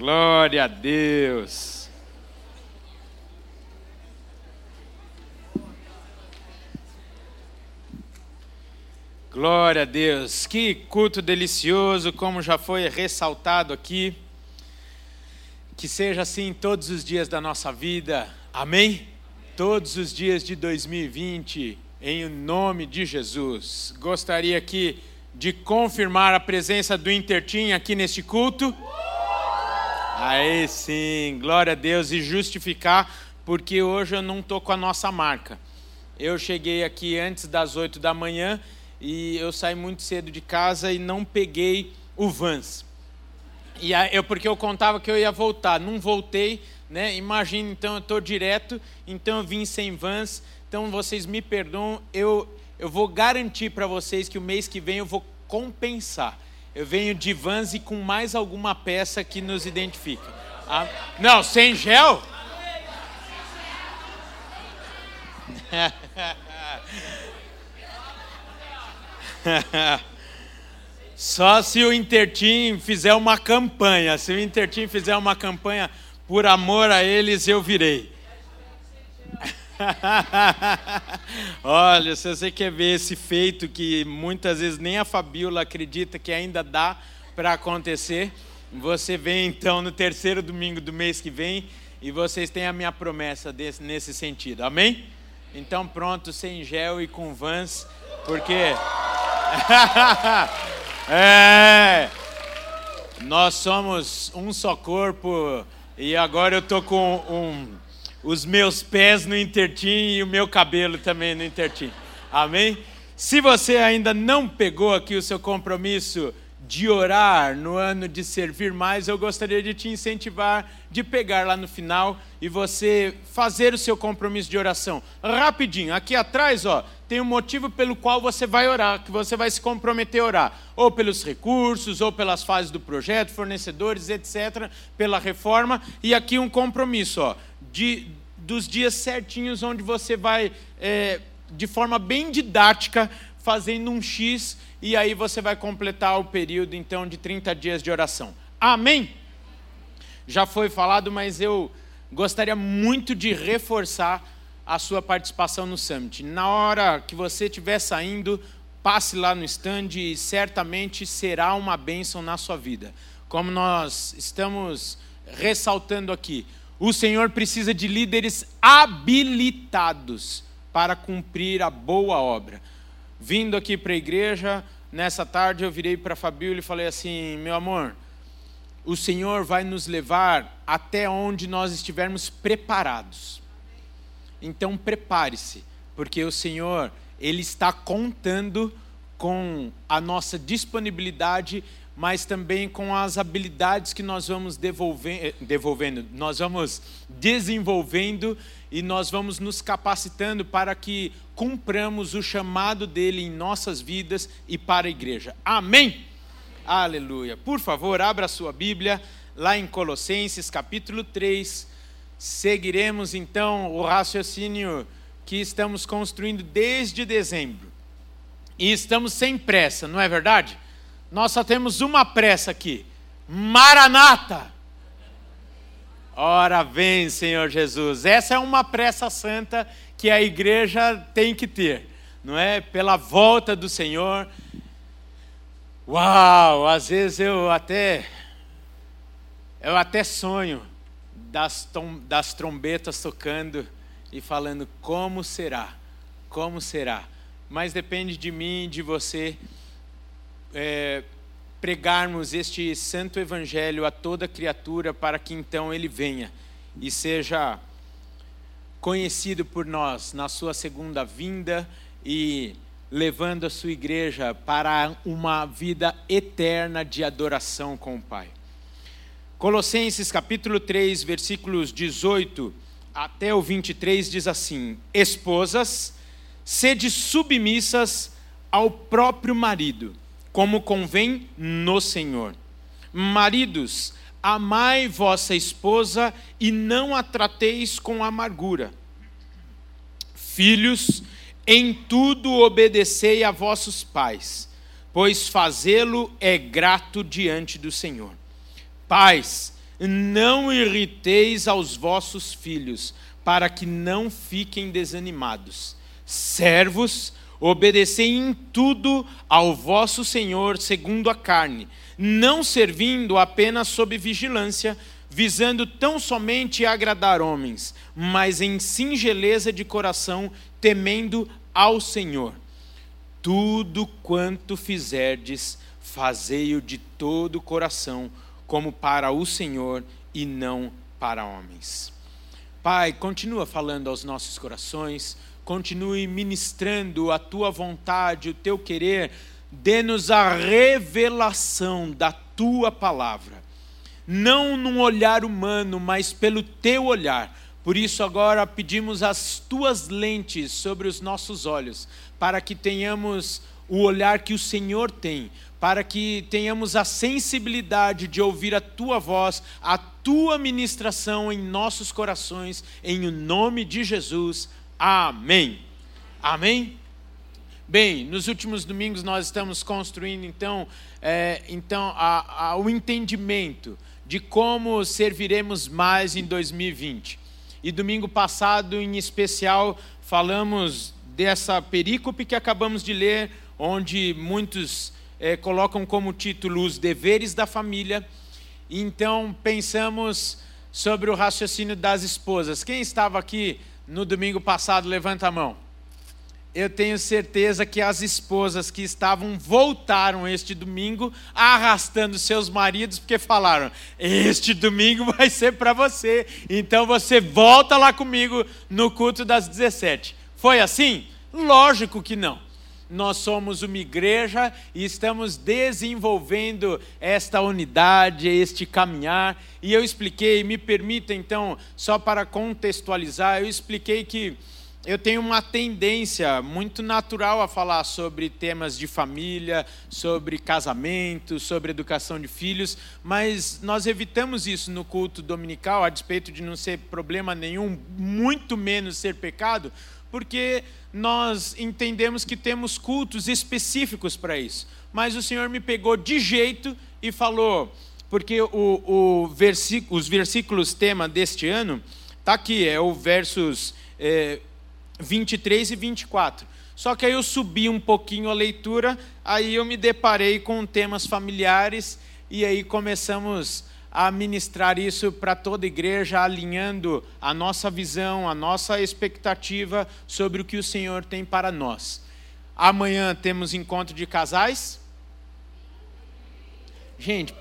Glória a Deus. Glória a Deus. Que culto delicioso, como já foi ressaltado aqui. Que seja assim todos os dias da nossa vida. Amém? Todos os dias de 2020, em nome de Jesus. Gostaria aqui de confirmar a presença do Intertim aqui neste culto. Aí sim, glória a Deus e justificar, porque hoje eu não estou com a nossa marca. Eu cheguei aqui antes das 8 da manhã e eu saí muito cedo de casa e não peguei o Vans. E aí, eu, porque eu contava que eu ia voltar, não voltei, né? Imagina, então eu estou direto, então eu vim sem Vans, então vocês me perdoam, eu, eu vou garantir para vocês que o mês que vem eu vou compensar. Eu venho de Vans e com mais alguma peça que nos identifica. Ah, não, sem gel? Só se o Intertim fizer uma campanha. Se o Intertim fizer uma campanha por amor a eles, eu virei. Olha, se você quer ver esse feito que muitas vezes nem a Fabiola acredita que ainda dá para acontecer, você vem então no terceiro domingo do mês que vem e vocês têm a minha promessa desse, nesse sentido. Amém? Então pronto, sem gel e com vans, porque é, nós somos um só corpo e agora eu tô com um os meus pés no intertim e o meu cabelo também no intertim. Amém? Se você ainda não pegou aqui o seu compromisso de orar no ano de servir mais, eu gostaria de te incentivar de pegar lá no final e você fazer o seu compromisso de oração. Rapidinho, aqui atrás, ó, tem um motivo pelo qual você vai orar, que você vai se comprometer a orar, ou pelos recursos, ou pelas fases do projeto, fornecedores, etc, pela reforma, e aqui um compromisso, ó, de, dos dias certinhos onde você vai, é, de forma bem didática, fazendo um X, e aí você vai completar o período, então, de 30 dias de oração. Amém? Já foi falado, mas eu gostaria muito de reforçar a sua participação no Summit. Na hora que você estiver saindo, passe lá no stand e certamente será uma bênção na sua vida. Como nós estamos ressaltando aqui, o Senhor precisa de líderes habilitados para cumprir a boa obra. Vindo aqui para a igreja, nessa tarde eu virei para Fabíola e falei assim: meu amor, o Senhor vai nos levar até onde nós estivermos preparados. Então prepare-se, porque o Senhor, Ele está contando com a nossa disponibilidade mas também com as habilidades que nós vamos devolver, devolvendo, nós vamos desenvolvendo e nós vamos nos capacitando para que cumpramos o chamado dele em nossas vidas e para a igreja. Amém? Aleluia. Por favor, abra sua Bíblia lá em Colossenses capítulo 3. Seguiremos então o raciocínio que estamos construindo desde dezembro. E estamos sem pressa, não é verdade? Nós só temos uma pressa aqui: Maranata! Ora vem, Senhor Jesus. Essa é uma pressa santa que a igreja tem que ter, não é? Pela volta do Senhor. Uau, às vezes eu até eu até sonho das, tom, das trombetas tocando e falando como será, como será. Mas depende de mim, de você é, pregarmos este santo evangelho a toda criatura para que então ele venha e seja conhecido por nós na sua segunda vinda e levando a sua igreja para uma vida eterna de adoração com o Pai. Colossenses capítulo 3, versículos 18 até o 23 diz assim: Esposas, sede submissas ao próprio marido como convém no Senhor. Maridos, amai vossa esposa e não a trateis com amargura. Filhos, em tudo obedecei a vossos pais, pois fazê-lo é grato diante do Senhor. Pais, não irriteis aos vossos filhos, para que não fiquem desanimados. Servos, obedecei em tudo ao vosso Senhor segundo a carne, não servindo apenas sob vigilância, visando tão somente agradar homens, mas em singeleza de coração, temendo ao Senhor. Tudo quanto fizerdes, fazei-o de todo o coração, como para o Senhor e não para homens. Pai, continua falando aos nossos corações, continue ministrando a tua vontade, o teu querer, dê-nos a revelação da tua palavra. Não num olhar humano, mas pelo teu olhar. Por isso, agora pedimos as tuas lentes sobre os nossos olhos, para que tenhamos o olhar que o Senhor tem, para que tenhamos a sensibilidade de ouvir a tua voz, a tua ministração em nossos corações, em o nome de Jesus. Amém. Amém. Bem, nos últimos domingos nós estamos construindo então, é, então a, a, o entendimento de como serviremos mais em 2020. E domingo passado, em especial, falamos dessa perícope que acabamos de ler, onde muitos é, colocam como título os deveres da família. Então pensamos sobre o raciocínio das esposas. Quem estava aqui no domingo passado, levanta a mão. Eu tenho certeza que as esposas que estavam voltaram este domingo arrastando seus maridos, porque falaram: Este domingo vai ser para você, então você volta lá comigo no culto das 17. Foi assim? Lógico que não nós somos uma igreja e estamos desenvolvendo esta unidade, este caminhar. E eu expliquei, me permita então, só para contextualizar, eu expliquei que eu tenho uma tendência muito natural a falar sobre temas de família, sobre casamento, sobre educação de filhos, mas nós evitamos isso no culto dominical, a despeito de não ser problema nenhum, muito menos ser pecado, porque nós entendemos que temos cultos específicos para isso. Mas o Senhor me pegou de jeito e falou, porque o, o os versículos tema deste ano está aqui, é o versos é, 23 e 24. Só que aí eu subi um pouquinho a leitura, aí eu me deparei com temas familiares e aí começamos a ministrar isso para toda a igreja, alinhando a nossa visão, a nossa expectativa sobre o que o Senhor tem para nós. Amanhã temos encontro de casais. Gente,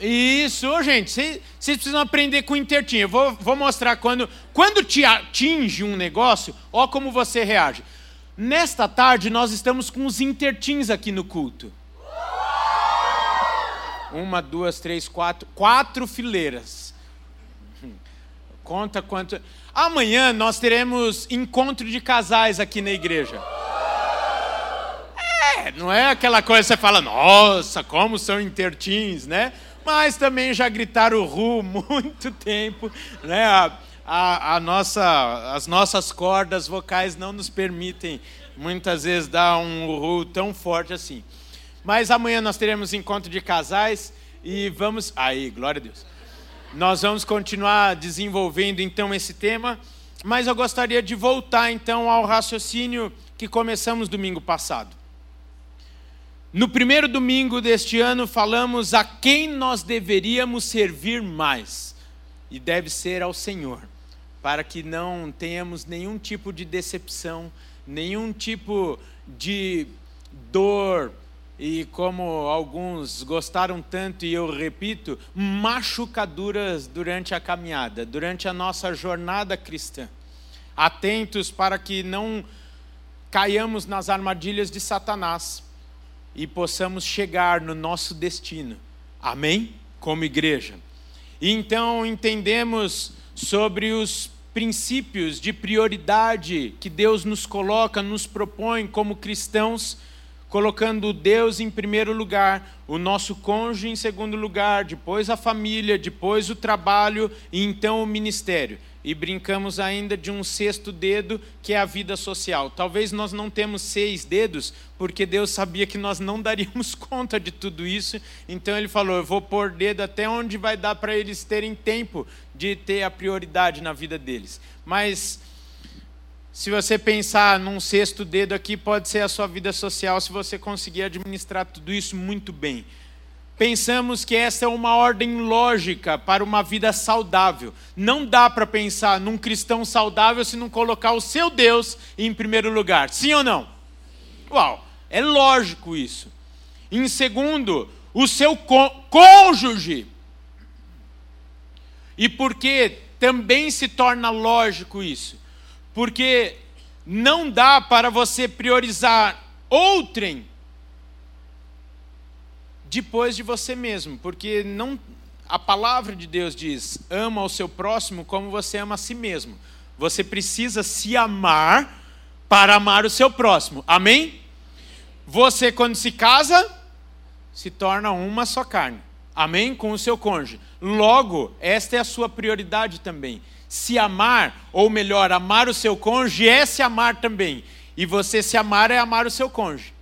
isso, gente, vocês precisam aprender com intertinho. Eu vou, vou mostrar quando, quando te atinge um negócio, ó como você reage. Nesta tarde nós estamos com os intertins aqui no culto. Uma, duas, três, quatro. Quatro fileiras. Conta quanto. Amanhã nós teremos encontro de casais aqui na igreja. É, não é aquela coisa que você fala, nossa, como são intertins, né? Mas também já gritaram ru muito tempo, né? A, a, a nossa, as nossas cordas vocais não nos permitem muitas vezes dar um ru tão forte assim. Mas amanhã nós teremos encontro de casais e vamos. Aí, glória a Deus. Nós vamos continuar desenvolvendo então esse tema, mas eu gostaria de voltar então ao raciocínio que começamos domingo passado. No primeiro domingo deste ano, falamos a quem nós deveríamos servir mais, e deve ser ao Senhor, para que não tenhamos nenhum tipo de decepção, nenhum tipo de dor, e como alguns gostaram tanto, e eu repito, machucaduras durante a caminhada, durante a nossa jornada cristã. Atentos para que não caiamos nas armadilhas de Satanás e possamos chegar no nosso destino. Amém? Como igreja. E então entendemos sobre os princípios de prioridade que Deus nos coloca, nos propõe como cristãos colocando Deus em primeiro lugar, o nosso cônjuge em segundo lugar, depois a família, depois o trabalho e então o ministério. e brincamos ainda de um sexto dedo, que é a vida social. Talvez nós não temos seis dedos, porque Deus sabia que nós não daríamos conta de tudo isso, então Ele falou: Eu vou pôr dedo até onde vai dar para eles terem tempo de ter a prioridade na vida deles. Mas. Se você pensar num sexto dedo aqui, pode ser a sua vida social, se você conseguir administrar tudo isso muito bem pensamos que essa é uma ordem lógica para uma vida saudável. Não dá para pensar num cristão saudável se não colocar o seu Deus em primeiro lugar. Sim ou não? Uau, é lógico isso. Em segundo, o seu cônjuge. E por que também se torna lógico isso? Porque não dá para você priorizar outrem depois de você mesmo, porque não a palavra de Deus diz: ama o seu próximo como você ama a si mesmo. Você precisa se amar para amar o seu próximo. Amém? Você quando se casa, se torna uma só carne. Amém? Com o seu cônjuge. Logo, esta é a sua prioridade também. Se amar, ou melhor, amar o seu cônjuge é se amar também. E você se amar é amar o seu cônjuge.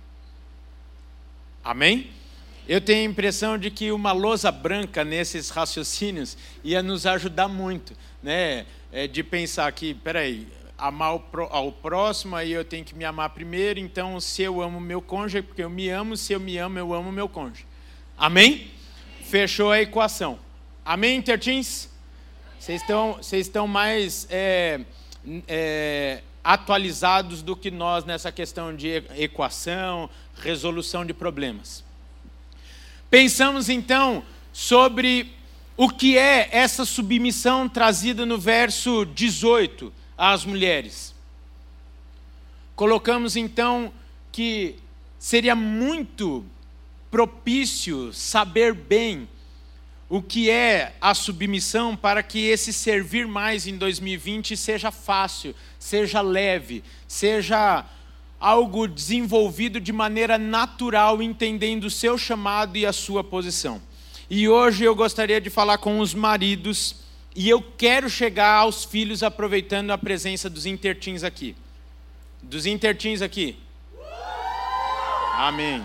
Amém? Eu tenho a impressão de que uma lousa branca nesses raciocínios ia nos ajudar muito, né? É de pensar que, peraí, amar ao próximo, aí eu tenho que me amar primeiro, então se eu amo meu cônjuge, porque eu me amo, se eu me amo, eu amo meu cônjuge. Amém? Fechou a equação. Amém, Tertins? Vocês estão, vocês estão mais é, é, atualizados do que nós nessa questão de equação, resolução de problemas. Pensamos então sobre o que é essa submissão trazida no verso 18 às mulheres. Colocamos então que seria muito propício saber bem o que é a submissão para que esse servir mais em 2020 seja fácil, seja leve, seja algo desenvolvido de maneira natural, entendendo o seu chamado e a sua posição. E hoje eu gostaria de falar com os maridos, e eu quero chegar aos filhos aproveitando a presença dos intertins aqui. Dos intertins aqui. Amém.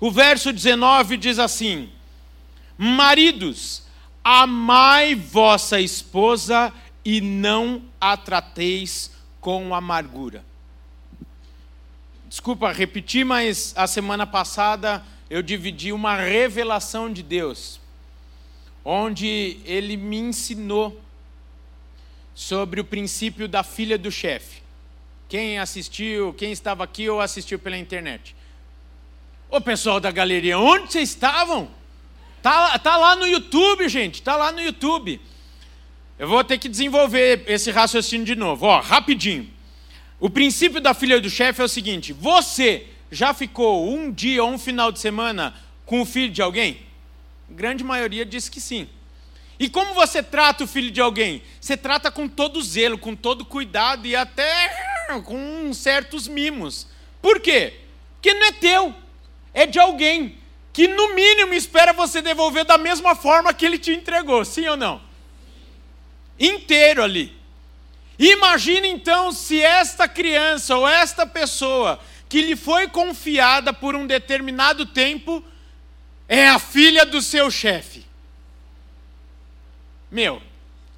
O verso 19 diz assim: Maridos, amai vossa esposa e não a trateis com amargura. Desculpa repetir, mas a semana passada eu dividi uma revelação de Deus, onde ele me ensinou sobre o princípio da filha do chefe. Quem assistiu, quem estava aqui ou assistiu pela internet? Ô pessoal da galeria, onde vocês estavam? Tá, tá lá no YouTube, gente, tá lá no YouTube. Eu vou ter que desenvolver esse raciocínio de novo, ó, rapidinho. O princípio da filha do chefe é o seguinte: você já ficou um dia ou um final de semana com o filho de alguém? A grande maioria diz que sim. E como você trata o filho de alguém? Você trata com todo zelo, com todo cuidado e até com certos mimos. Por quê? Porque não é teu, é de alguém que no mínimo espera você devolver da mesma forma que ele te entregou, sim ou não? Inteiro ali. Imagine então se esta criança ou esta pessoa que lhe foi confiada por um determinado tempo é a filha do seu chefe. Meu,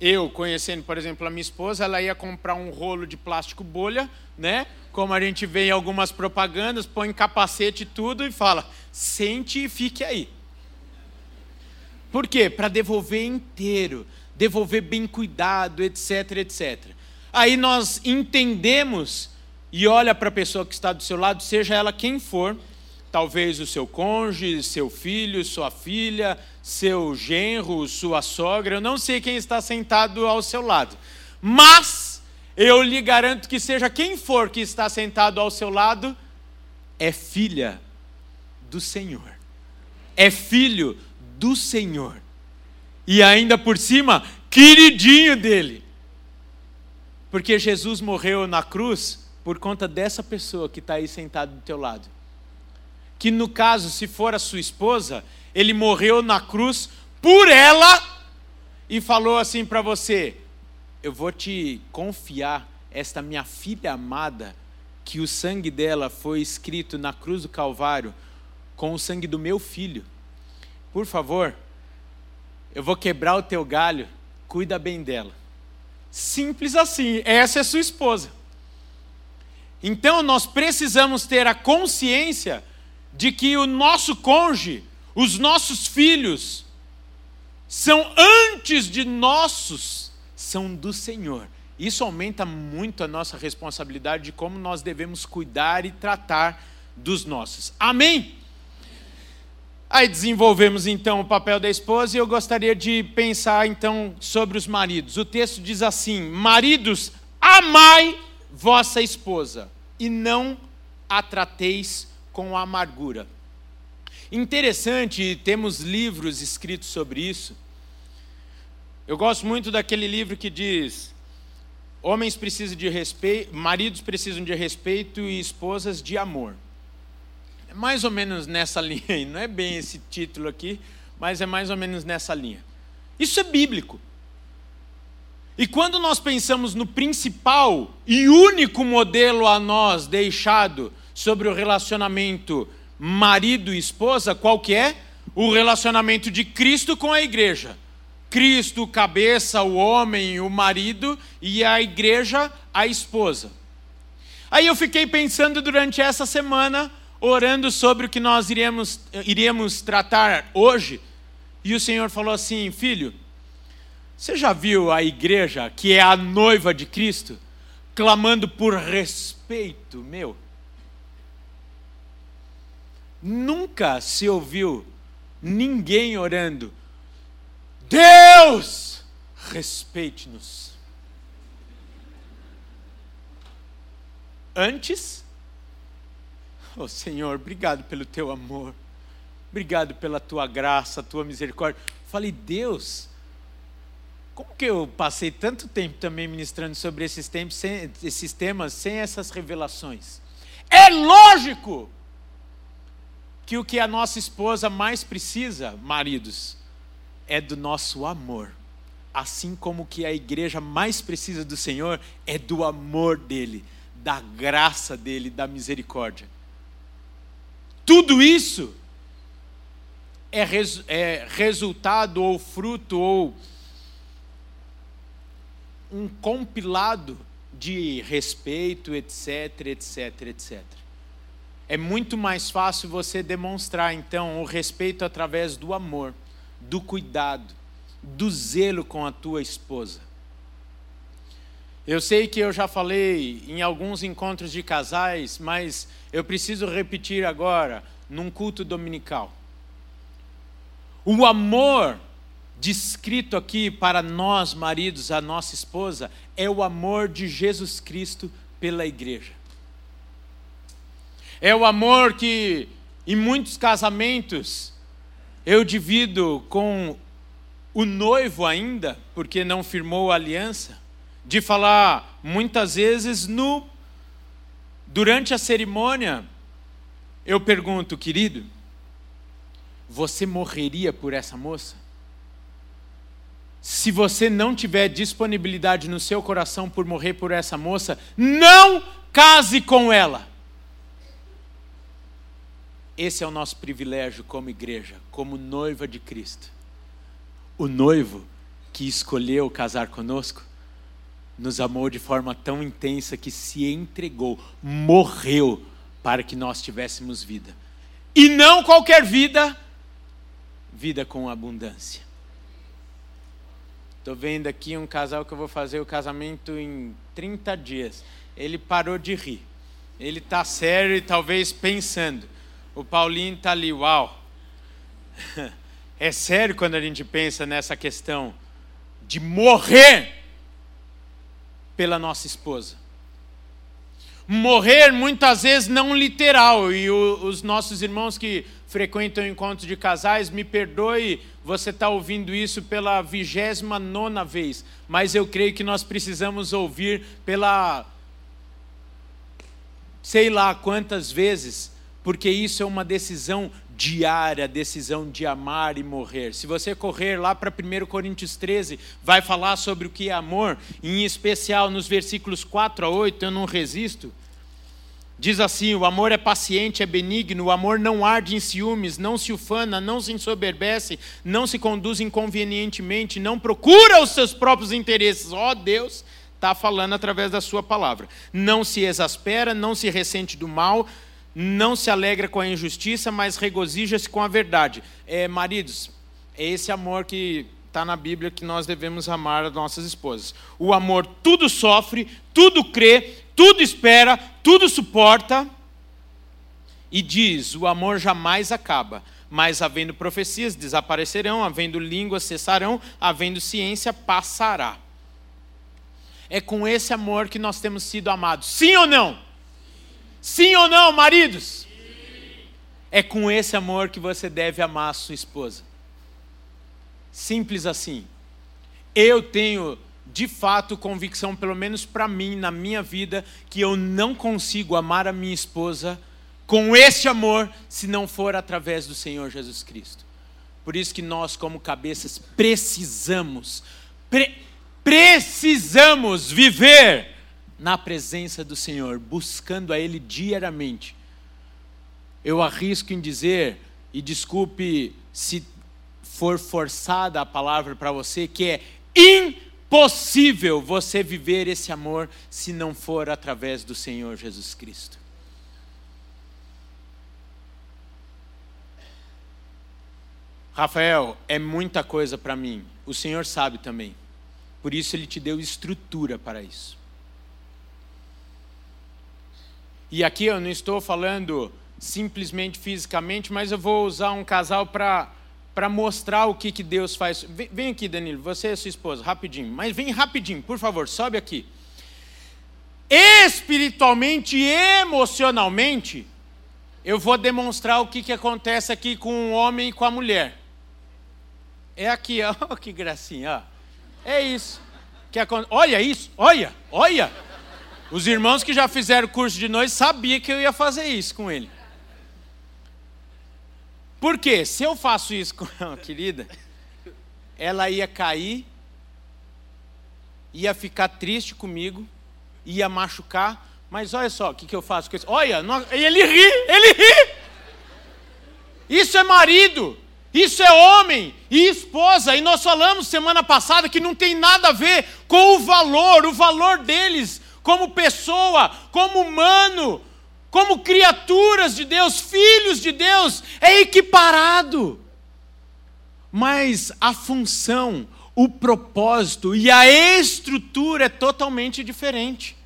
eu conhecendo, por exemplo, a minha esposa, ela ia comprar um rolo de plástico bolha, né? Como a gente vê em algumas propagandas, põe capacete e tudo e fala: sente e fique aí. Por quê? Para devolver inteiro, devolver bem cuidado, etc, etc. Aí nós entendemos e olha para a pessoa que está do seu lado, seja ela quem for, talvez o seu cônjuge, seu filho, sua filha, seu genro, sua sogra, eu não sei quem está sentado ao seu lado. Mas eu lhe garanto que seja quem for que está sentado ao seu lado, é filha do Senhor. É filho do Senhor. E ainda por cima, queridinho dele. Porque Jesus morreu na cruz por conta dessa pessoa que está aí sentada do teu lado. Que no caso, se for a sua esposa, ele morreu na cruz por ela e falou assim para você: eu vou te confiar esta minha filha amada, que o sangue dela foi escrito na cruz do Calvário com o sangue do meu filho. Por favor, eu vou quebrar o teu galho, cuida bem dela. Simples assim, essa é sua esposa. Então nós precisamos ter a consciência de que o nosso cônjuge, os nossos filhos, são antes de nossos, do Senhor. Isso aumenta muito a nossa responsabilidade de como nós devemos cuidar e tratar dos nossos. Amém? Aí desenvolvemos então o papel da esposa e eu gostaria de pensar então sobre os maridos. O texto diz assim: Maridos, amai vossa esposa e não a trateis com amargura. Interessante, temos livros escritos sobre isso. Eu gosto muito daquele livro que diz: Homens precisam de respeito, maridos precisam de respeito e esposas de amor. É mais ou menos nessa linha aí, não é bem esse título aqui, mas é mais ou menos nessa linha. Isso é bíblico. E quando nós pensamos no principal e único modelo a nós deixado sobre o relacionamento marido e esposa, qual que é? O relacionamento de Cristo com a igreja. Cristo, cabeça, o homem, o marido, e a igreja, a esposa. Aí eu fiquei pensando durante essa semana orando sobre o que nós iremos, iríamos tratar hoje, e o Senhor falou assim: Filho, você já viu a igreja, que é a noiva de Cristo, clamando por respeito meu? Nunca se ouviu ninguém orando, Deus, respeite-nos. Antes, Oh Senhor, obrigado pelo teu amor. Obrigado pela tua graça, tua misericórdia. Falei, Deus, como que eu passei tanto tempo também ministrando sobre esses, tempos, sem, esses temas sem essas revelações? É lógico que o que a nossa esposa mais precisa, maridos, é do nosso amor. Assim como que a igreja mais precisa do Senhor é do amor dele, da graça dele, da misericórdia. Tudo isso é, res, é resultado ou fruto ou um compilado de respeito, etc, etc, etc. É muito mais fácil você demonstrar, então, o respeito através do amor, do cuidado, do zelo com a tua esposa. Eu sei que eu já falei em alguns encontros de casais, mas eu preciso repetir agora, num culto dominical. O amor descrito aqui para nós, maridos, a nossa esposa, é o amor de Jesus Cristo pela igreja. É o amor que, em muitos casamentos, eu divido com o noivo ainda, porque não firmou a aliança de falar muitas vezes no durante a cerimônia eu pergunto, querido, você morreria por essa moça? Se você não tiver disponibilidade no seu coração por morrer por essa moça, não case com ela. Esse é o nosso privilégio como igreja, como noiva de Cristo. O noivo que escolheu casar conosco nos amou de forma tão intensa que se entregou, morreu para que nós tivéssemos vida. E não qualquer vida, vida com abundância. Estou vendo aqui um casal que eu vou fazer o casamento em 30 dias. Ele parou de rir. Ele está sério e talvez pensando. O Paulinho está ali, uau. É sério quando a gente pensa nessa questão de morrer pela nossa esposa. Morrer muitas vezes não literal, e o, os nossos irmãos que frequentam encontros de casais, me perdoe, você está ouvindo isso pela vigésima nona vez, mas eu creio que nós precisamos ouvir pela sei lá quantas vezes, porque isso é uma decisão diária decisão de amar e morrer. Se você correr lá para 1 Coríntios 13, vai falar sobre o que é amor, em especial nos versículos 4 a 8, eu não resisto. Diz assim: o amor é paciente, é benigno, o amor não arde em ciúmes, não se ufana, não se ensoberbece, não se conduz inconvenientemente, não procura os seus próprios interesses. Ó oh, Deus, está falando através da sua palavra. Não se exaspera, não se ressente do mal, não se alegra com a injustiça, mas regozija-se com a verdade. É, maridos, é esse amor que está na Bíblia que nós devemos amar as nossas esposas. O amor tudo sofre, tudo crê, tudo espera, tudo suporta. E diz: o amor jamais acaba. Mas havendo profecias, desaparecerão, havendo línguas, cessarão, havendo ciência, passará. É com esse amor que nós temos sido amados. Sim ou não? Sim ou não, maridos? É com esse amor que você deve amar a sua esposa. Simples assim. Eu tenho, de fato, convicção, pelo menos para mim, na minha vida, que eu não consigo amar a minha esposa com esse amor se não for através do Senhor Jesus Cristo. Por isso que nós, como cabeças, precisamos, pre precisamos viver na presença do Senhor, buscando a Ele diariamente. Eu arrisco em dizer, e desculpe se for forçada a palavra para você, que é impossível você viver esse amor se não for através do Senhor Jesus Cristo. Rafael, é muita coisa para mim. O Senhor sabe também. Por isso ele te deu estrutura para isso. E aqui eu não estou falando simplesmente fisicamente, mas eu vou usar um casal para mostrar o que, que Deus faz. Vem, vem, aqui, Danilo, você e sua esposa, rapidinho. Mas vem rapidinho, por favor, sobe aqui. Espiritualmente e emocionalmente, eu vou demonstrar o que, que acontece aqui com o homem e com a mulher. É aqui, ó, que gracinha, ó. É isso. Que Olha isso, olha, olha. Os irmãos que já fizeram curso de noite sabiam que eu ia fazer isso com ele. Por quê? Se eu faço isso com a querida, ela ia cair, ia ficar triste comigo, ia machucar, mas olha só o que, que eu faço com isso. Olha, ele ri, ele ri. Isso é marido, isso é homem e esposa. E nós falamos semana passada que não tem nada a ver com o valor, o valor deles como pessoa, como humano, como criaturas de Deus, filhos de Deus, é equiparado. Mas a função, o propósito e a estrutura é totalmente diferente.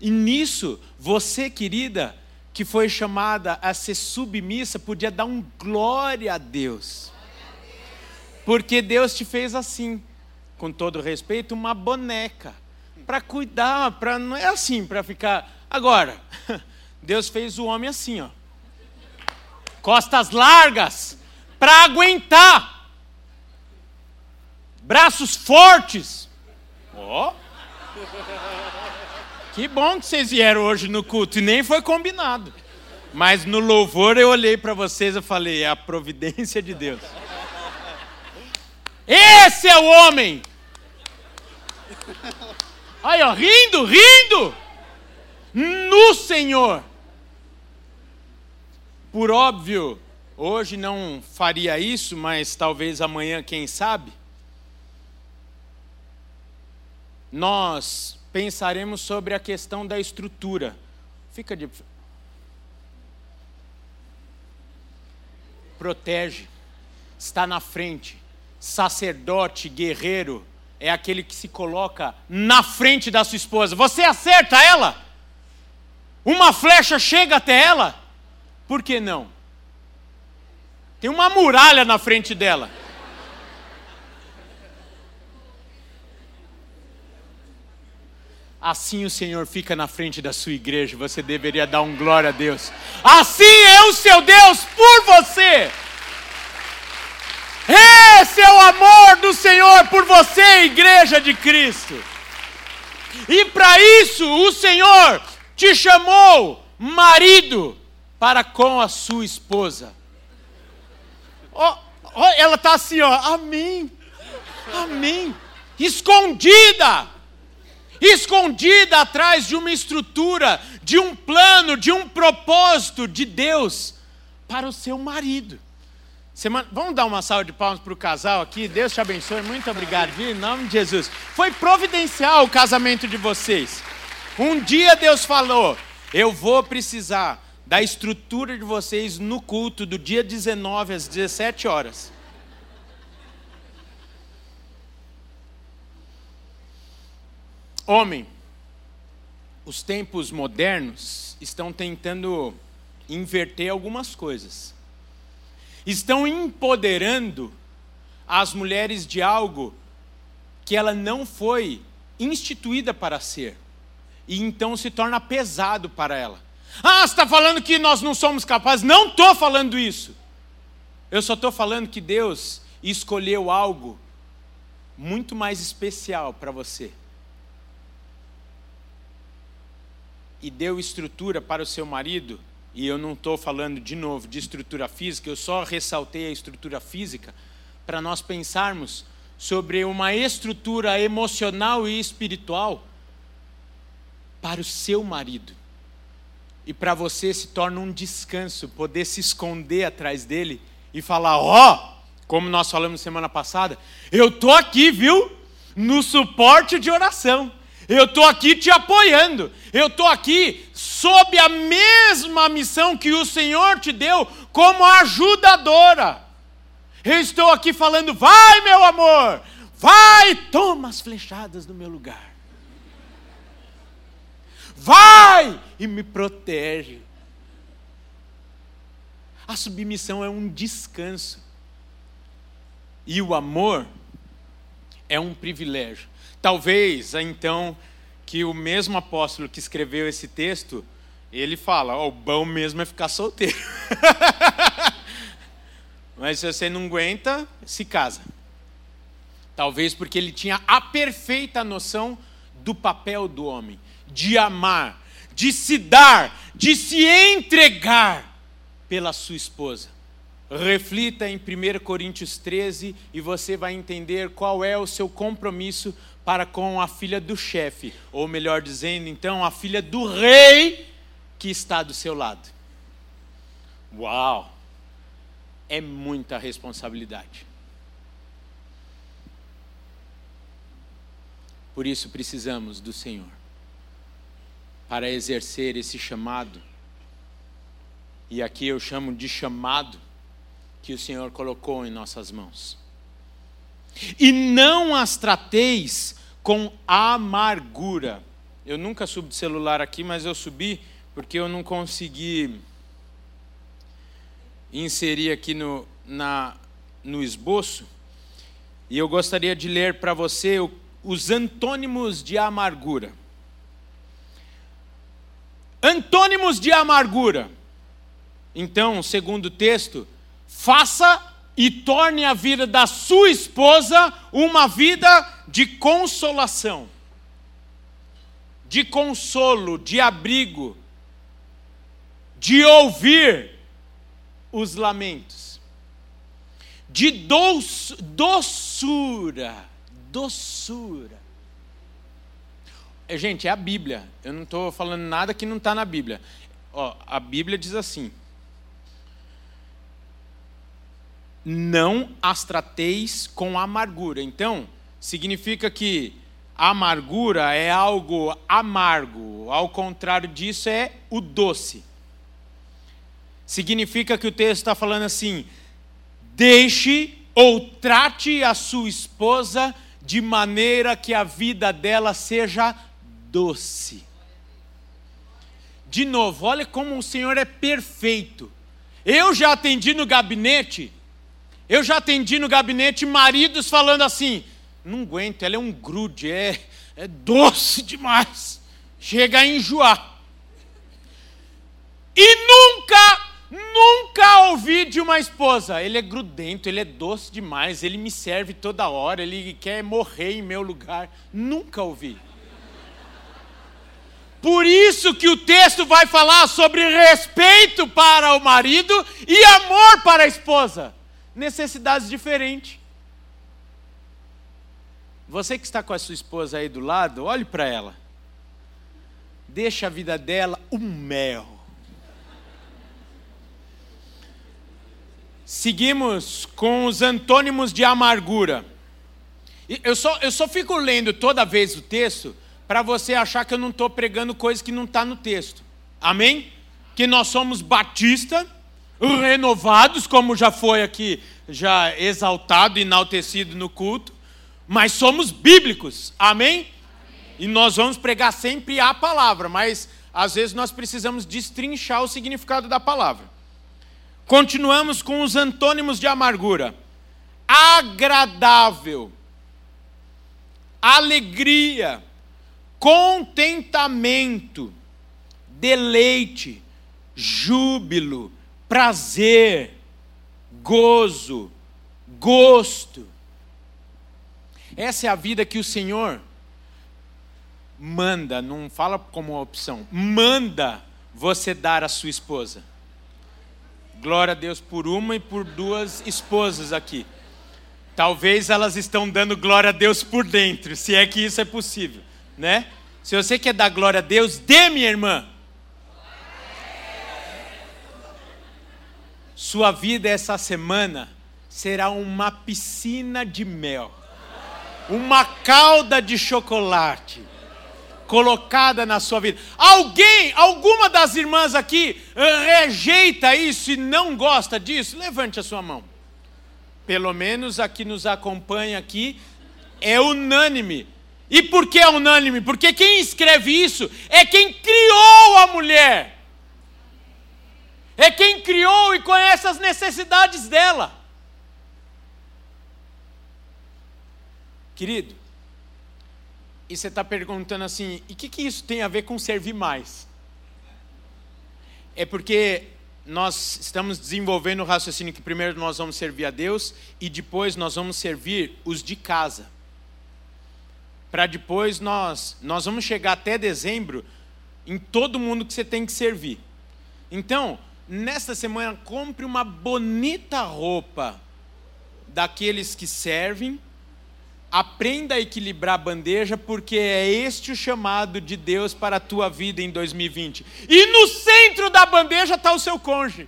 E nisso, você, querida, que foi chamada a ser submissa, podia dar um glória a Deus. Porque Deus te fez assim, com todo respeito, uma boneca para cuidar, para não é assim, para ficar. Agora, Deus fez o homem assim, ó. Costas largas para aguentar. Braços fortes. Ó. Oh. Que bom que vocês vieram hoje no culto e nem foi combinado. Mas no louvor eu olhei para vocês e falei: é a providência de Deus. Esse é o homem Aí, ó, rindo, rindo. No Senhor. Por óbvio, hoje não faria isso, mas talvez amanhã, quem sabe. Nós pensaremos sobre a questão da estrutura. Fica de. Protege, está na frente, sacerdote, guerreiro é aquele que se coloca na frente da sua esposa. Você acerta ela? Uma flecha chega até ela? Por que não? Tem uma muralha na frente dela. Assim o Senhor fica na frente da sua igreja, você deveria dar um glória a Deus. Assim é o seu Deus por você. Esse é o amor do Senhor por você, igreja de Cristo. E para isso o Senhor te chamou marido para com a sua esposa. Oh, oh, ela está assim, ó, amém, amém, escondida, escondida atrás de uma estrutura, de um plano, de um propósito de Deus para o seu marido. Semana... Vamos dar uma salva de palmas para o casal aqui. Deus te abençoe. Muito obrigado? Em nome de Jesus. Foi providencial o casamento de vocês. Um dia Deus falou: Eu vou precisar da estrutura de vocês no culto do dia 19 às 17 horas. Homem, os tempos modernos estão tentando inverter algumas coisas. Estão empoderando as mulheres de algo que ela não foi instituída para ser. E então se torna pesado para ela. Ah, você está falando que nós não somos capazes? Não estou falando isso. Eu só estou falando que Deus escolheu algo muito mais especial para você. E deu estrutura para o seu marido, e eu não estou falando de novo de estrutura física, eu só ressaltei a estrutura física para nós pensarmos sobre uma estrutura emocional e espiritual para o seu marido e para você se torna um descanso poder se esconder atrás dele e falar: Ó, oh, como nós falamos semana passada, eu tô aqui, viu? No suporte de oração. Eu estou aqui te apoiando. Eu estou aqui sob a mesma missão que o Senhor te deu como ajudadora. Eu estou aqui falando: vai, meu amor, vai, toma as flechadas no meu lugar vai e me protege. A submissão é um descanso. E o amor é um privilégio. Talvez, então, que o mesmo apóstolo que escreveu esse texto, ele fala: oh, o bom mesmo é ficar solteiro. Mas se você não aguenta, se casa. Talvez porque ele tinha a perfeita noção do papel do homem de amar, de se dar, de se entregar pela sua esposa. Reflita em 1 Coríntios 13 e você vai entender qual é o seu compromisso para com a filha do chefe, ou melhor dizendo, então, a filha do rei que está do seu lado. Uau! É muita responsabilidade. Por isso precisamos do Senhor para exercer esse chamado. E aqui eu chamo de chamado que o Senhor colocou em nossas mãos. E não as trateis com amargura. Eu nunca subi de celular aqui, mas eu subi porque eu não consegui inserir aqui no, na, no esboço. E eu gostaria de ler para você os antônimos de amargura. Antônimos de amargura. Então, segundo o texto, faça e torne a vida da sua esposa uma vida de consolação, de consolo, de abrigo, de ouvir os lamentos, de doçura, doçura é, gente, é a Bíblia. Eu não estou falando nada que não está na Bíblia. Ó, a Bíblia diz assim: Não as trateis com amargura. Então, significa que a amargura é algo amargo. Ao contrário disso, é o doce. Significa que o texto está falando assim: deixe ou trate a sua esposa de maneira que a vida dela seja doce. De novo, olha como o Senhor é perfeito. Eu já atendi no gabinete, eu já atendi no gabinete maridos falando assim: não aguento, ela é um grude, é, é doce demais, chega a enjoar. E nunca, nunca ouvi de uma esposa: ele é grudento, ele é doce demais, ele me serve toda hora, ele quer morrer em meu lugar. Nunca ouvi. Por isso que o texto vai falar sobre respeito para o marido e amor para a esposa. Necessidades diferentes. Você que está com a sua esposa aí do lado, olhe para ela. Deixa a vida dela um mel. Seguimos com os antônimos de amargura. Eu só, eu só fico lendo toda vez o texto para você achar que eu não estou pregando coisa que não está no texto. Amém? Que nós somos batistas, renovados, como já foi aqui, já exaltado, enaltecido no culto, mas somos bíblicos. Amém? Amém? E nós vamos pregar sempre a palavra, mas às vezes nós precisamos destrinchar o significado da palavra. Continuamos com os antônimos de amargura: agradável, alegria, contentamento, deleite, júbilo, prazer, gozo, gosto. Essa é a vida que o Senhor manda, não fala como opção, manda você dar à sua esposa. Glória a Deus por uma e por duas esposas aqui. Talvez elas estão dando glória a Deus por dentro, se é que isso é possível, né? Se você quer dar glória a Deus, dê, minha irmã. Sua vida essa semana será uma piscina de mel, uma calda de chocolate colocada na sua vida. Alguém, alguma das irmãs aqui rejeita isso e não gosta disso? Levante a sua mão. Pelo menos a que nos acompanha aqui é unânime. E por que é unânime? Porque quem escreve isso é quem criou a mulher. É quem criou e conhece as necessidades dela. Querido, e você está perguntando assim: e o que, que isso tem a ver com servir mais? É porque nós estamos desenvolvendo o raciocínio que primeiro nós vamos servir a Deus e depois nós vamos servir os de casa. Para depois nós, nós vamos chegar até dezembro em todo mundo que você tem que servir. Então, nesta semana, compre uma bonita roupa daqueles que servem Aprenda a equilibrar a bandeja, porque é este o chamado de Deus para a tua vida em 2020. E no centro da bandeja está o seu cônjuge.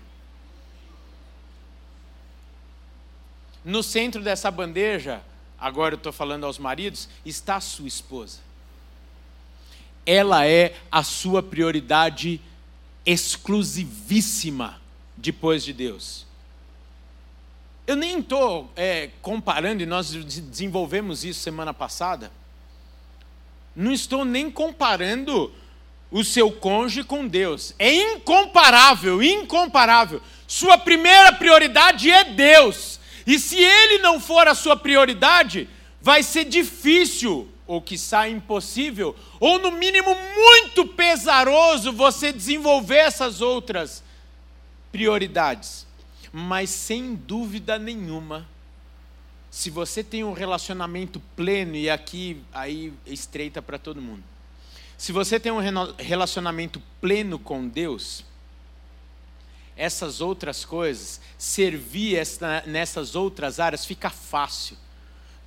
No centro dessa bandeja, agora eu estou falando aos maridos, está a sua esposa. Ela é a sua prioridade exclusivíssima depois de Deus. Eu nem estou é, comparando, e nós desenvolvemos isso semana passada. Não estou nem comparando o seu cônjuge com Deus. É incomparável, incomparável. Sua primeira prioridade é Deus. E se ele não for a sua prioridade, vai ser difícil, ou quiçá impossível, ou no mínimo muito pesaroso você desenvolver essas outras prioridades mas sem dúvida nenhuma, se você tem um relacionamento pleno, e aqui aí estreita para todo mundo, se você tem um relacionamento pleno com Deus, essas outras coisas, servir essa, nessas outras áreas fica fácil.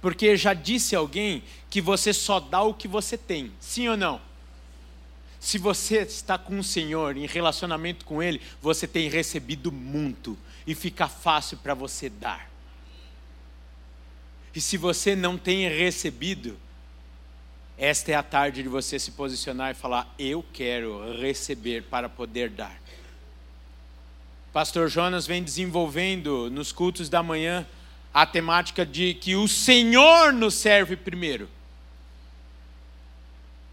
Porque já disse alguém que você só dá o que você tem, sim ou não? Se você está com o Senhor, em relacionamento com Ele, você tem recebido muito e fica fácil para você dar. E se você não tem recebido, esta é a tarde de você se posicionar e falar: Eu quero receber para poder dar. Pastor Jonas vem desenvolvendo nos cultos da manhã a temática de que o Senhor nos serve primeiro.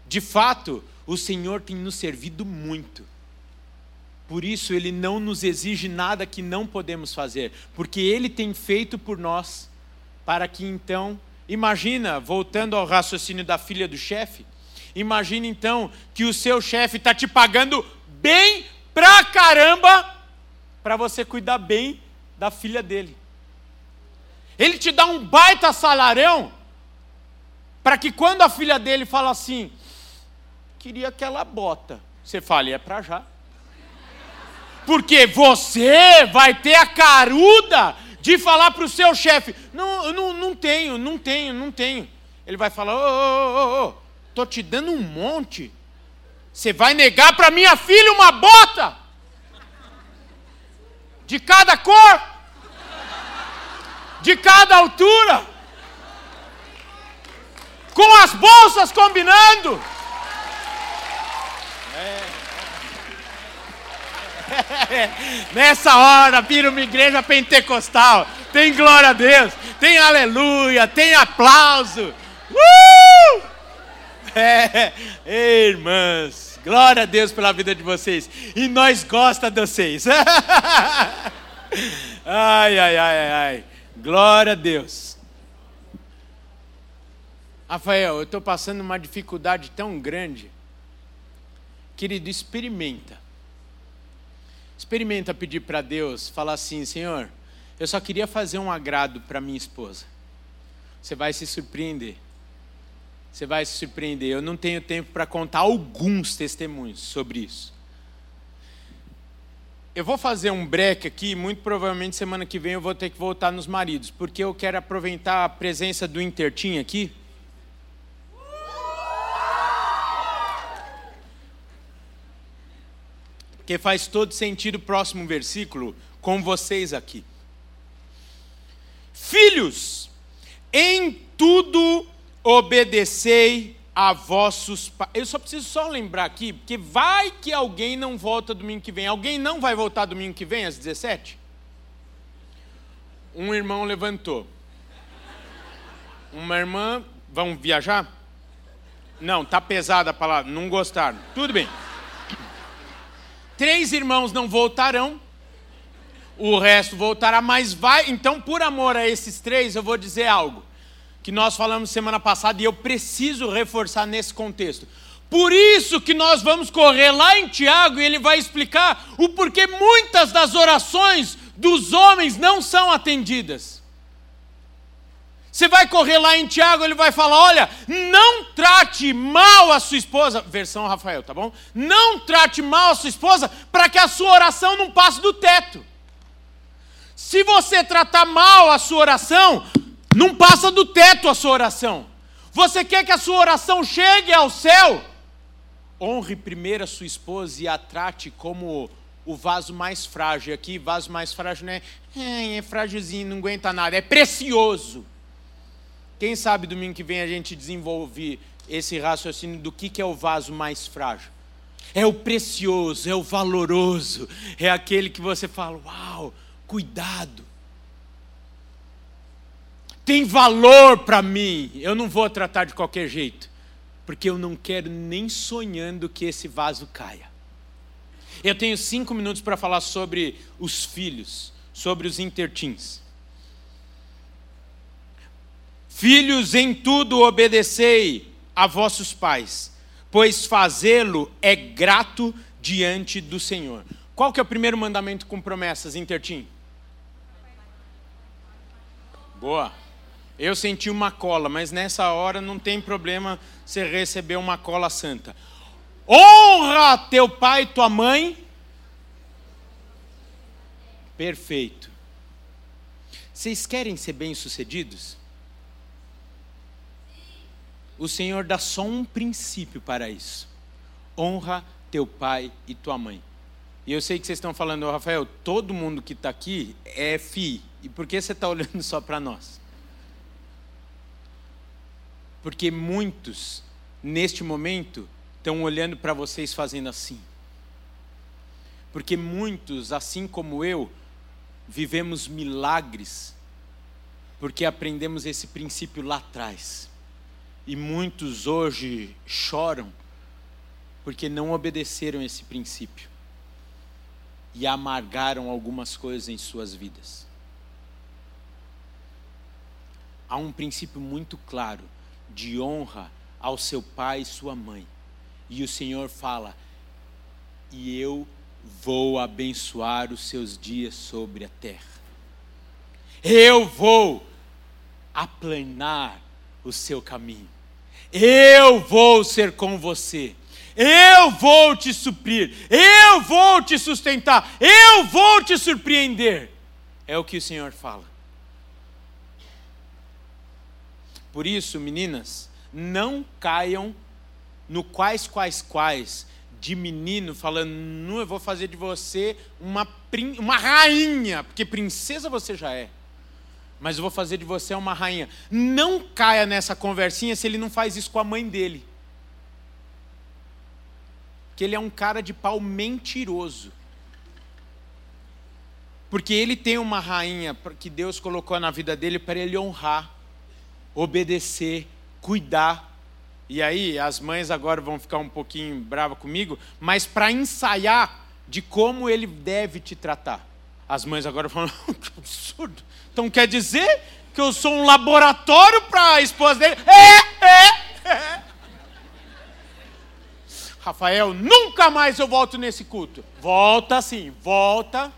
De fato, o Senhor tem nos servido muito. Por isso, Ele não nos exige nada que não podemos fazer, porque Ele tem feito por nós, para que então, imagina, voltando ao raciocínio da filha do chefe, imagina então que o seu chefe está te pagando bem pra caramba, para você cuidar bem da filha dele. Ele te dá um baita salarão, para que quando a filha dele fala assim, queria aquela bota, você fale, é para já porque você vai ter a caruda de falar para o seu chefe: não, não, não tenho, não tenho, não tenho. Ele vai falar: ô, ô, ô, ô, tô te dando um monte. Você vai negar para minha filha uma bota? De cada cor? De cada altura? Com as bolsas combinando? Nessa hora vira uma igreja pentecostal. Tem glória a Deus, tem aleluia, tem aplauso. Uh! É, irmãs, glória a Deus pela vida de vocês. E nós gosta de vocês. Ai, ai, ai, ai. Glória a Deus. Rafael, eu estou passando uma dificuldade tão grande. Querido, experimenta. Experimenta pedir para Deus, falar assim: Senhor, eu só queria fazer um agrado para minha esposa. Você vai se surpreender. Você vai se surpreender. Eu não tenho tempo para contar alguns testemunhos sobre isso. Eu vou fazer um break aqui, muito provavelmente semana que vem eu vou ter que voltar nos maridos, porque eu quero aproveitar a presença do Intertim aqui. Porque faz todo sentido o próximo versículo com vocês aqui. Filhos, em tudo obedecei a vossos pais. Eu só preciso só lembrar aqui, porque vai que alguém não volta domingo que vem. Alguém não vai voltar domingo que vem às 17? Um irmão levantou. Uma irmã, vão viajar? Não, tá pesada a palavra, não gostaram. Tudo bem. Três irmãos não voltarão, o resto voltará, mas vai. Então, por amor a esses três, eu vou dizer algo que nós falamos semana passada e eu preciso reforçar nesse contexto. Por isso que nós vamos correr lá em Tiago e ele vai explicar o porquê muitas das orações dos homens não são atendidas. Você vai correr lá em Tiago, ele vai falar: olha, não trate mal a sua esposa, versão Rafael, tá bom? Não trate mal a sua esposa para que a sua oração não passe do teto. Se você tratar mal a sua oração, não passa do teto a sua oração. Você quer que a sua oração chegue ao céu? Honre primeiro a sua esposa e a trate como o vaso mais frágil. Aqui, vaso mais frágil não é, é, frágilzinho, não aguenta nada, é precioso. Quem sabe domingo que vem a gente desenvolve esse raciocínio do que, que é o vaso mais frágil. É o precioso, é o valoroso, é aquele que você fala: uau, cuidado tem valor para mim, eu não vou tratar de qualquer jeito, porque eu não quero nem sonhando que esse vaso caia. Eu tenho cinco minutos para falar sobre os filhos, sobre os intertins. Filhos, em tudo obedecei a vossos pais, pois fazê-lo é grato diante do Senhor. Qual que é o primeiro mandamento com promessas, intertim? Boa. Eu senti uma cola, mas nessa hora não tem problema você receber uma cola santa. Honra teu pai e tua mãe. Perfeito. Vocês querem ser bem-sucedidos? O Senhor dá só um princípio para isso. Honra teu pai e tua mãe. E eu sei que vocês estão falando, Rafael, todo mundo que está aqui é fi. E por que você está olhando só para nós? Porque muitos, neste momento, estão olhando para vocês fazendo assim. Porque muitos, assim como eu, vivemos milagres, porque aprendemos esse princípio lá atrás. E muitos hoje choram, porque não obedeceram esse princípio e amargaram algumas coisas em suas vidas. Há um princípio muito claro de honra ao seu pai e sua mãe. E o Senhor fala: E eu vou abençoar os seus dias sobre a terra. Eu vou aplanar o seu caminho. Eu vou ser com você. Eu vou te suprir. Eu vou te sustentar. Eu vou te surpreender. É o que o Senhor fala. Por isso, meninas, não caiam no quais, quais, quais de menino falando, não, eu vou fazer de você uma, uma rainha, porque princesa você já é. Mas eu vou fazer de você uma rainha. Não caia nessa conversinha se ele não faz isso com a mãe dele. Que ele é um cara de pau mentiroso. Porque ele tem uma rainha que Deus colocou na vida dele para ele honrar, obedecer, cuidar. E aí, as mães agora vão ficar um pouquinho bravas comigo, mas para ensaiar de como ele deve te tratar. As mães agora falam, que absurdo. Então quer dizer que eu sou um laboratório para a esposa dele? É, é, é. Rafael, nunca mais eu volto nesse culto. Volta sim, volta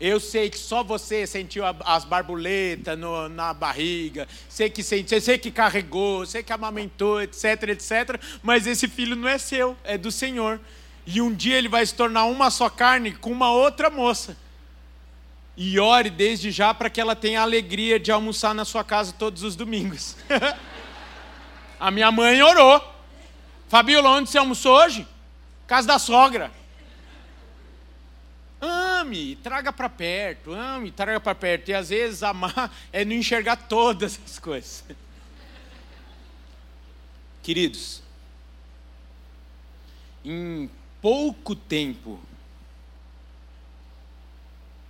eu sei que só você sentiu as barboletas no, na barriga, sei que sentiu, sei que carregou, sei que amamentou, etc, etc. Mas esse filho não é seu, é do Senhor. E um dia ele vai se tornar uma só carne com uma outra moça. E ore desde já para que ela tenha a alegria de almoçar na sua casa todos os domingos. a minha mãe orou. Fabiola, onde você almoçou hoje? Casa da sogra. Ame, traga para perto, ame, traga para perto. E às vezes amar é não enxergar todas as coisas. Queridos, em pouco tempo,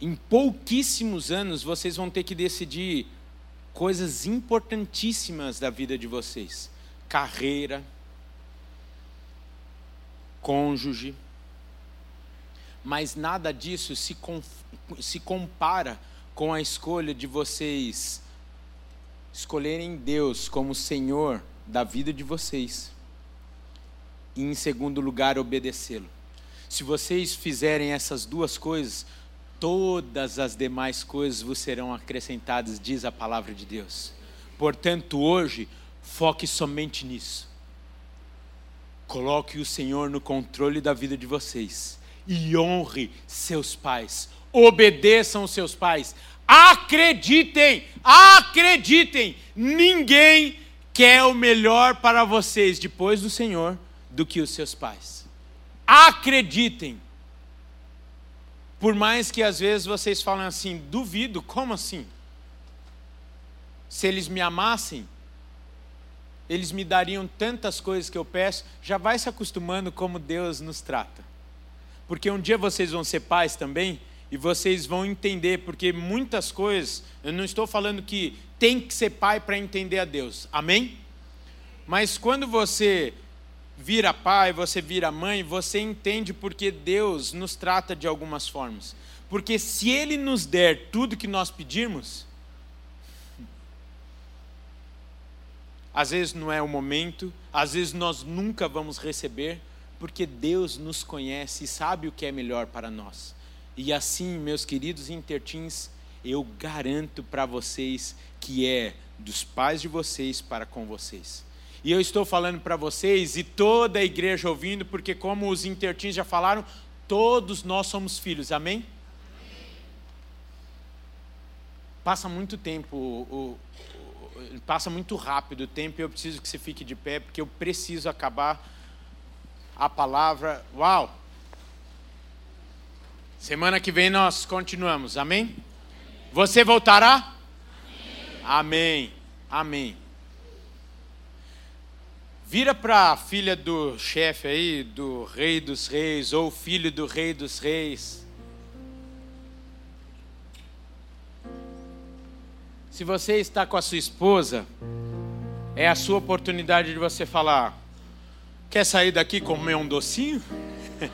em pouquíssimos anos, vocês vão ter que decidir coisas importantíssimas da vida de vocês: carreira, cônjuge, mas nada disso se, se compara com a escolha de vocês escolherem Deus como Senhor da vida de vocês. E, em segundo lugar, obedecê-lo. Se vocês fizerem essas duas coisas, todas as demais coisas vos serão acrescentadas, diz a palavra de Deus. Portanto, hoje, foque somente nisso. Coloque o Senhor no controle da vida de vocês e honre seus pais. Obedeçam seus pais. Acreditem, acreditem, ninguém quer o melhor para vocês depois do Senhor do que os seus pais. Acreditem. Por mais que às vezes vocês falem assim, duvido, como assim? Se eles me amassem, eles me dariam tantas coisas que eu peço, já vai se acostumando como Deus nos trata. Porque um dia vocês vão ser pais também e vocês vão entender, porque muitas coisas, eu não estou falando que tem que ser pai para entender a Deus, amém? Mas quando você vira pai, você vira mãe, você entende porque Deus nos trata de algumas formas. Porque se Ele nos der tudo que nós pedirmos, às vezes não é o momento, às vezes nós nunca vamos receber, porque Deus nos conhece e sabe o que é melhor para nós. E assim, meus queridos intertins, eu garanto para vocês que é dos pais de vocês para com vocês. E eu estou falando para vocês e toda a igreja ouvindo, porque como os intertins já falaram, todos nós somos filhos, amém? Passa muito tempo, o, o, passa muito rápido o tempo e eu preciso que você fique de pé, porque eu preciso acabar a palavra. Uau! Semana que vem nós continuamos, amém? Você voltará? Amém. Amém. Vira para a filha do chefe aí, do rei dos reis, ou filho do rei dos reis. Se você está com a sua esposa, é a sua oportunidade de você falar: Quer sair daqui comer um docinho?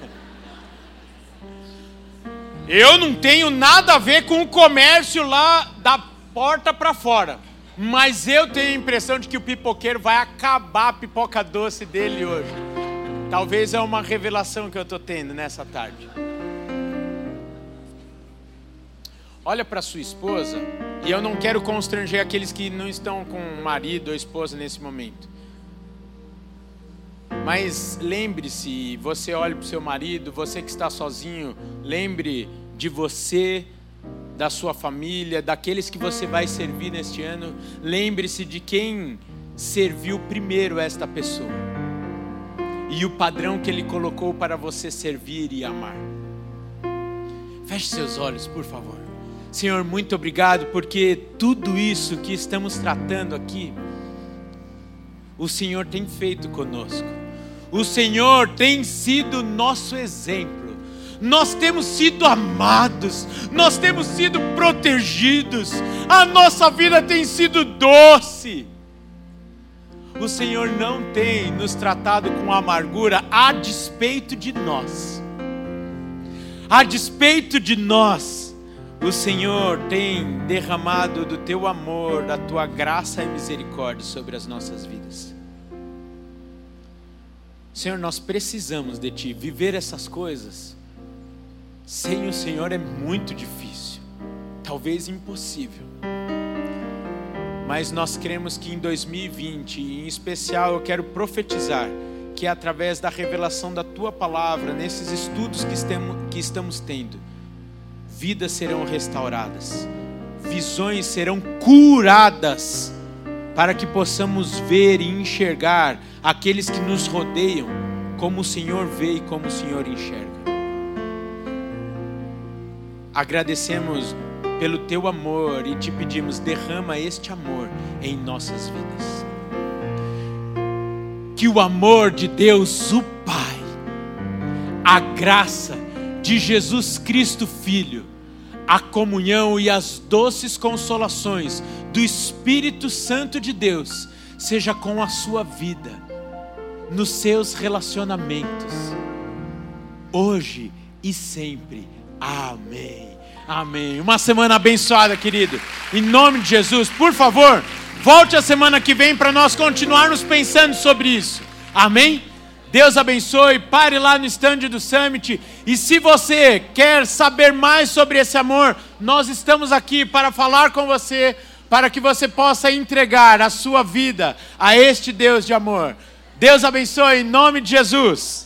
Eu não tenho nada a ver com o comércio lá da porta para fora. Mas eu tenho a impressão de que o pipoqueiro vai acabar a pipoca doce dele hoje. Talvez é uma revelação que eu estou tendo nessa tarde. Olha para sua esposa, e eu não quero constranger aqueles que não estão com marido ou esposa nesse momento. Mas lembre-se, você olha para o seu marido, você que está sozinho, lembre de você, da sua família, daqueles que você vai servir neste ano. Lembre-se de quem serviu primeiro esta pessoa e o padrão que Ele colocou para você servir e amar. Feche seus olhos, por favor. Senhor, muito obrigado porque tudo isso que estamos tratando aqui, o Senhor tem feito conosco. O Senhor tem sido nosso exemplo. Nós temos sido amados, nós temos sido protegidos, a nossa vida tem sido doce. O Senhor não tem nos tratado com amargura a despeito de nós a despeito de nós, o Senhor tem derramado do teu amor, da tua graça e misericórdia sobre as nossas vidas. Senhor, nós precisamos de Ti. Viver essas coisas sem o Senhor é muito difícil, talvez impossível. Mas nós cremos que em 2020, em especial, eu quero profetizar que é através da revelação da tua palavra, nesses estudos que estamos, que estamos tendo, vidas serão restauradas, visões serão curadas, para que possamos ver e enxergar aqueles que nos rodeiam, como o Senhor vê e como o Senhor enxerga. Agradecemos pelo teu amor e te pedimos, derrama este amor em nossas vidas que o amor de Deus, o Pai, a graça de Jesus Cristo Filho, a comunhão e as doces consolações do Espírito Santo de Deus, seja com a sua vida, nos seus relacionamentos, hoje e sempre. Amém. Amém. Uma semana abençoada, querido. Em nome de Jesus, por favor. Volte a semana que vem para nós continuarmos pensando sobre isso. Amém? Deus abençoe. Pare lá no stand do Summit. E se você quer saber mais sobre esse amor, nós estamos aqui para falar com você, para que você possa entregar a sua vida a este Deus de amor. Deus abençoe em nome de Jesus.